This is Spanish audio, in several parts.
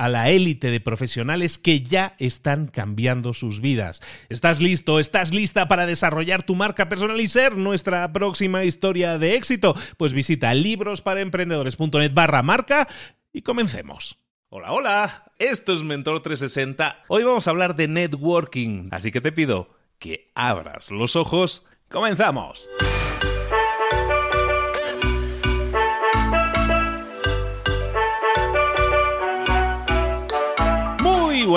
a la élite de profesionales que ya están cambiando sus vidas. ¿Estás listo? ¿Estás lista para desarrollar tu marca personal y ser nuestra próxima historia de éxito? Pues visita librosparaemprendedores.net barra marca y comencemos. Hola, hola, esto es Mentor 360. Hoy vamos a hablar de networking, así que te pido que abras los ojos. ¡Comenzamos!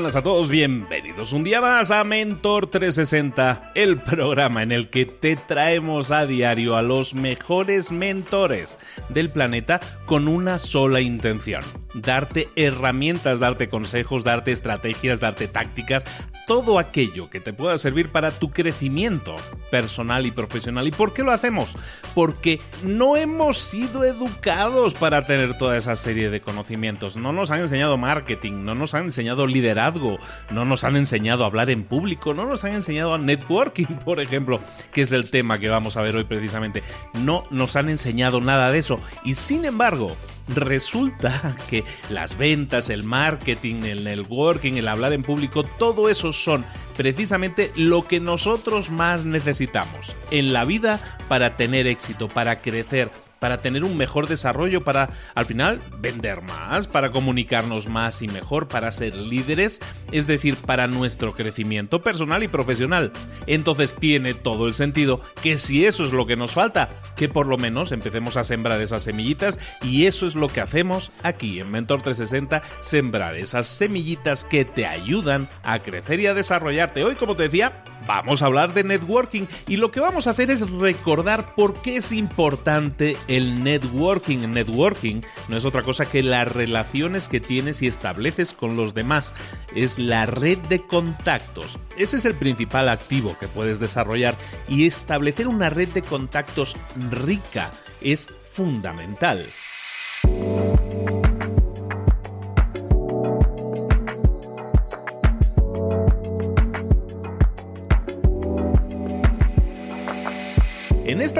Buenas a todos, bienvenidos un día más a Mentor 360, el programa en el que te traemos a diario a los mejores mentores del planeta con una sola intención, darte herramientas, darte consejos, darte estrategias, darte tácticas, todo aquello que te pueda servir para tu crecimiento personal y profesional. ¿Y por qué lo hacemos? Porque no hemos sido educados para tener toda esa serie de conocimientos, no nos han enseñado marketing, no nos han enseñado liderazgo, no nos han enseñado a hablar en público, no nos han enseñado a networking, por ejemplo, que es el tema que vamos a ver hoy precisamente. No nos han enseñado nada de eso. Y sin embargo, resulta que las ventas, el marketing, el networking, el hablar en público, todo eso son precisamente lo que nosotros más necesitamos en la vida para tener éxito, para crecer para tener un mejor desarrollo, para al final vender más, para comunicarnos más y mejor, para ser líderes, es decir, para nuestro crecimiento personal y profesional. Entonces tiene todo el sentido que si eso es lo que nos falta, que por lo menos empecemos a sembrar esas semillitas y eso es lo que hacemos aquí en Mentor 360, sembrar esas semillitas que te ayudan a crecer y a desarrollarte. Hoy, como te decía, vamos a hablar de networking y lo que vamos a hacer es recordar por qué es importante el networking. Networking no es otra cosa que las relaciones que tienes y estableces con los demás. Es la red de contactos. Ese es el principal activo que puedes desarrollar y establecer una red de contactos rica es fundamental.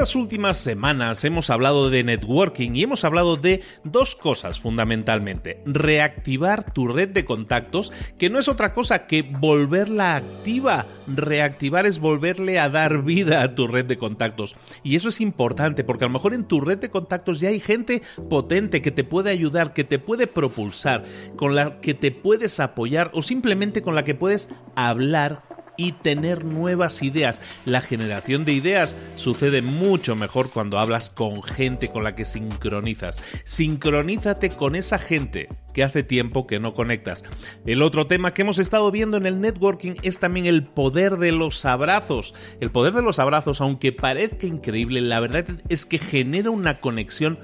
Estas últimas semanas hemos hablado de networking y hemos hablado de dos cosas fundamentalmente. Reactivar tu red de contactos, que no es otra cosa que volverla activa. Reactivar es volverle a dar vida a tu red de contactos. Y eso es importante porque a lo mejor en tu red de contactos ya hay gente potente que te puede ayudar, que te puede propulsar, con la que te puedes apoyar o simplemente con la que puedes hablar y tener nuevas ideas. La generación de ideas sucede mucho mejor cuando hablas con gente con la que sincronizas. Sincronízate con esa gente que hace tiempo que no conectas. El otro tema que hemos estado viendo en el networking es también el poder de los abrazos. El poder de los abrazos, aunque parezca increíble, la verdad es que genera una conexión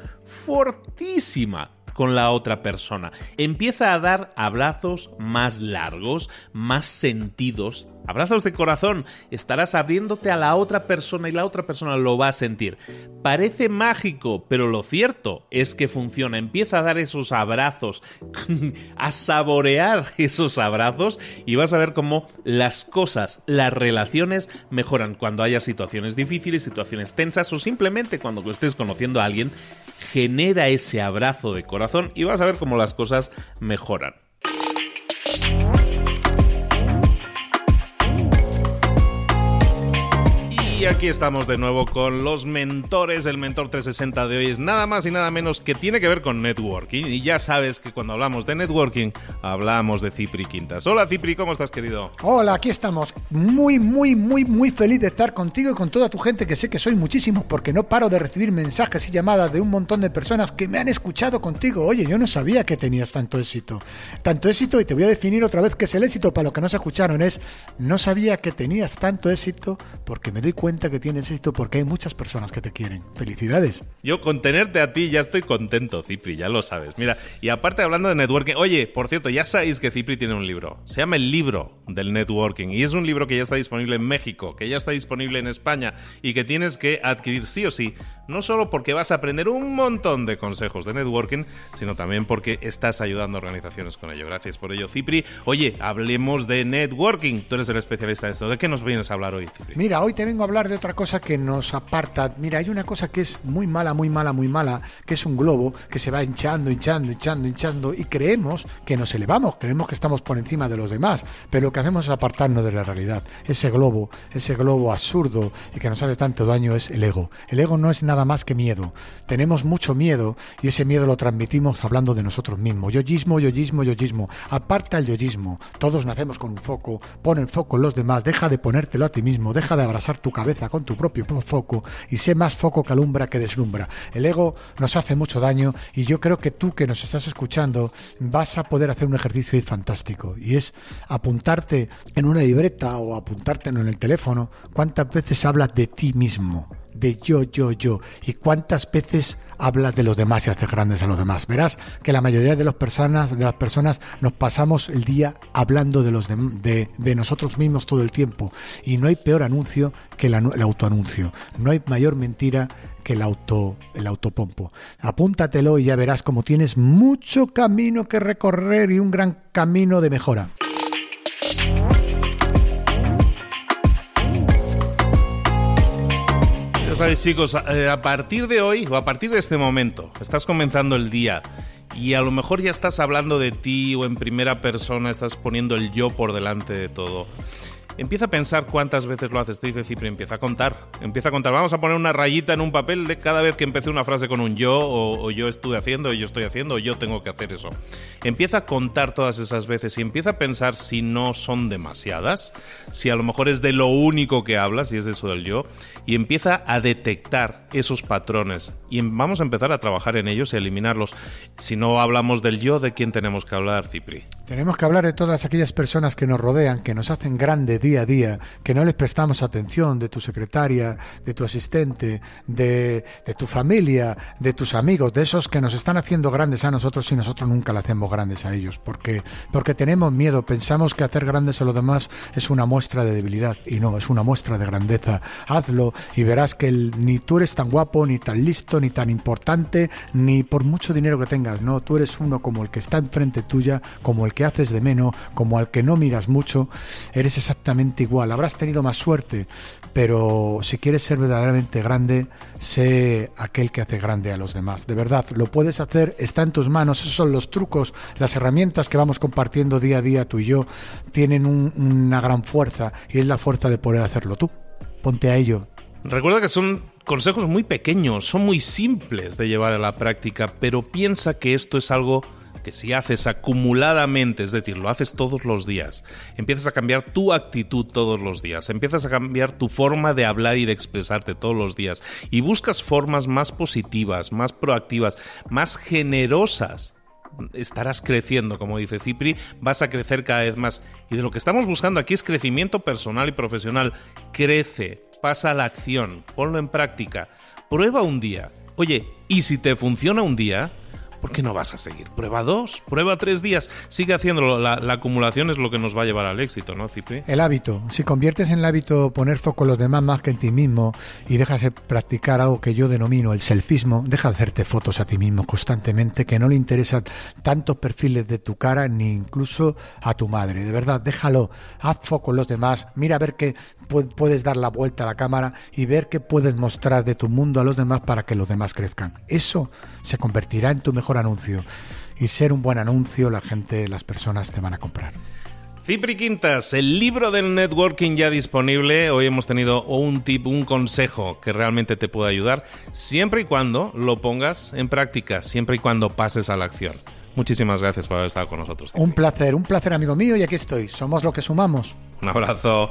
fortísima con la otra persona. Empieza a dar abrazos más largos, más sentidos Abrazos de corazón, estarás abriéndote a la otra persona y la otra persona lo va a sentir. Parece mágico, pero lo cierto es que funciona. Empieza a dar esos abrazos, a saborear esos abrazos y vas a ver cómo las cosas, las relaciones mejoran cuando haya situaciones difíciles, situaciones tensas o simplemente cuando estés conociendo a alguien, genera ese abrazo de corazón y vas a ver cómo las cosas mejoran. Aquí estamos de nuevo con los mentores. El mentor 360 de hoy es nada más y nada menos que tiene que ver con networking. Y ya sabes que cuando hablamos de networking, hablamos de Cipri Quintas. Hola Cipri, ¿cómo estás, querido? Hola, aquí estamos. Muy, muy, muy, muy feliz de estar contigo y con toda tu gente, que sé que soy muchísimos, porque no paro de recibir mensajes y llamadas de un montón de personas que me han escuchado contigo. Oye, yo no sabía que tenías tanto éxito. Tanto éxito, y te voy a definir otra vez qué es el éxito para los que no se escucharon, es no sabía que tenías tanto éxito porque me doy cuenta cuenta que tienes éxito porque hay muchas personas que te quieren. Felicidades. Yo con tenerte a ti ya estoy contento, Cipri, ya lo sabes. Mira, y aparte hablando de networking, oye, por cierto, ya sabéis que Cipri tiene un libro. Se llama El libro del networking y es un libro que ya está disponible en México, que ya está disponible en España y que tienes que adquirir sí o sí, no solo porque vas a aprender un montón de consejos de networking, sino también porque estás ayudando a organizaciones con ello. Gracias por ello, Cipri. Oye, hablemos de networking. Tú eres el especialista de esto. ¿De qué nos vienes a hablar hoy, Cipri? Mira, hoy te vengo a hablar de otra cosa que nos aparta. Mira, hay una cosa que es muy mala, muy mala, muy mala, que es un globo que se va hinchando, hinchando, hinchando, hinchando y creemos que nos elevamos, creemos que estamos por encima de los demás, pero lo que hacemos es apartarnos de la realidad. Ese globo, ese globo absurdo y que nos hace tanto daño es el ego. El ego no es nada más que miedo. Tenemos mucho miedo y ese miedo lo transmitimos hablando de nosotros mismos. Yoyismo, yoyismo, yoyismo. Aparta el yoyismo. Todos nacemos con un foco. Pon el foco en los demás. Deja de ponértelo a ti mismo. Deja de abrazar tu cabeza con tu propio foco y sé más foco que alumbra que deslumbra. El ego nos hace mucho daño y yo creo que tú que nos estás escuchando vas a poder hacer un ejercicio fantástico y es apuntarte en una libreta o apuntarte en el teléfono cuántas veces hablas de ti mismo de yo, yo, yo. ¿Y cuántas veces hablas de los demás y haces grandes a los demás? Verás que la mayoría de las personas, de las personas nos pasamos el día hablando de, los de, de, nosotros mismos todo el tiempo. Y no hay peor anuncio que el, el autoanuncio. No hay mayor mentira que el auto el autopompo. Apúntatelo y ya verás como tienes mucho camino que recorrer y un gran camino de mejora. Sabéis, chicos, eh, a partir de hoy o a partir de este momento, estás comenzando el día y a lo mejor ya estás hablando de ti o en primera persona, estás poniendo el yo por delante de todo. Empieza a pensar cuántas veces lo haces, te dice Cipri, empieza a contar, empieza a contar. Vamos a poner una rayita en un papel de cada vez que empecé una frase con un yo, o, yo estuve haciendo, o yo estoy haciendo, o yo tengo que hacer eso. Empieza a contar todas esas veces y empieza a pensar si no son demasiadas, si a lo mejor es de lo único que hablas, y es eso del yo, y empieza a detectar esos patrones. Y em, vamos a empezar a trabajar en ellos y eliminarlos. Si no hablamos del yo, ¿de quién tenemos que hablar, Cipri? Tenemos que hablar de todas aquellas personas que nos rodean, que nos hacen grande día a día, que no les prestamos atención, de tu secretaria, de tu asistente, de, tu familia, de tus amigos, de esos que nos están haciendo grandes a nosotros y nosotros nunca le hacemos grandes a ellos, porque, porque tenemos miedo, pensamos que hacer grandes a los demás es una muestra de debilidad. Y no, es una muestra de grandeza. Hazlo y verás que ni tú eres tan guapo, ni tan listo, ni tan importante, ni por mucho dinero que tengas, no, tú eres uno como el que está enfrente tuya, como el que haces de menos, como al que no miras mucho, eres exactamente igual. Habrás tenido más suerte, pero si quieres ser verdaderamente grande, sé aquel que hace grande a los demás. De verdad, lo puedes hacer, está en tus manos. Esos son los trucos, las herramientas que vamos compartiendo día a día tú y yo, tienen una gran fuerza y es la fuerza de poder hacerlo tú. Ponte a ello. Recuerda que son consejos muy pequeños, son muy simples de llevar a la práctica, pero piensa que esto es algo que si haces acumuladamente, es decir, lo haces todos los días, empiezas a cambiar tu actitud todos los días, empiezas a cambiar tu forma de hablar y de expresarte todos los días y buscas formas más positivas, más proactivas, más generosas estarás creciendo, como dice Cipri, vas a crecer cada vez más. Y de lo que estamos buscando aquí es crecimiento personal y profesional. Crece, pasa a la acción, ponlo en práctica, prueba un día. Oye, y si te funciona un día, ¿por qué no vas a seguir? Prueba dos, prueba tres días, sigue haciéndolo. La, la acumulación es lo que nos va a llevar al éxito, ¿no, Cipri? El hábito. Si conviertes en el hábito poner foco en los demás más que en ti mismo y dejas de practicar algo que yo denomino el selfismo, deja de hacerte fotos a ti mismo constantemente, que no le interesan tantos perfiles de tu cara ni incluso a tu madre. De verdad, déjalo. Haz foco en los demás. Mira a ver qué puedes dar la vuelta a la cámara y ver qué puedes mostrar de tu mundo a los demás para que los demás crezcan. Eso se convertirá en tu mejor anuncio. Y ser un buen anuncio, la gente, las personas te van a comprar. Cipri Quintas, el libro del networking ya disponible. Hoy hemos tenido un tip, un consejo que realmente te puede ayudar, siempre y cuando lo pongas en práctica, siempre y cuando pases a la acción. Muchísimas gracias por haber estado con nosotros. Cipri. Un placer, un placer amigo mío y aquí estoy. Somos lo que sumamos. Un abrazo.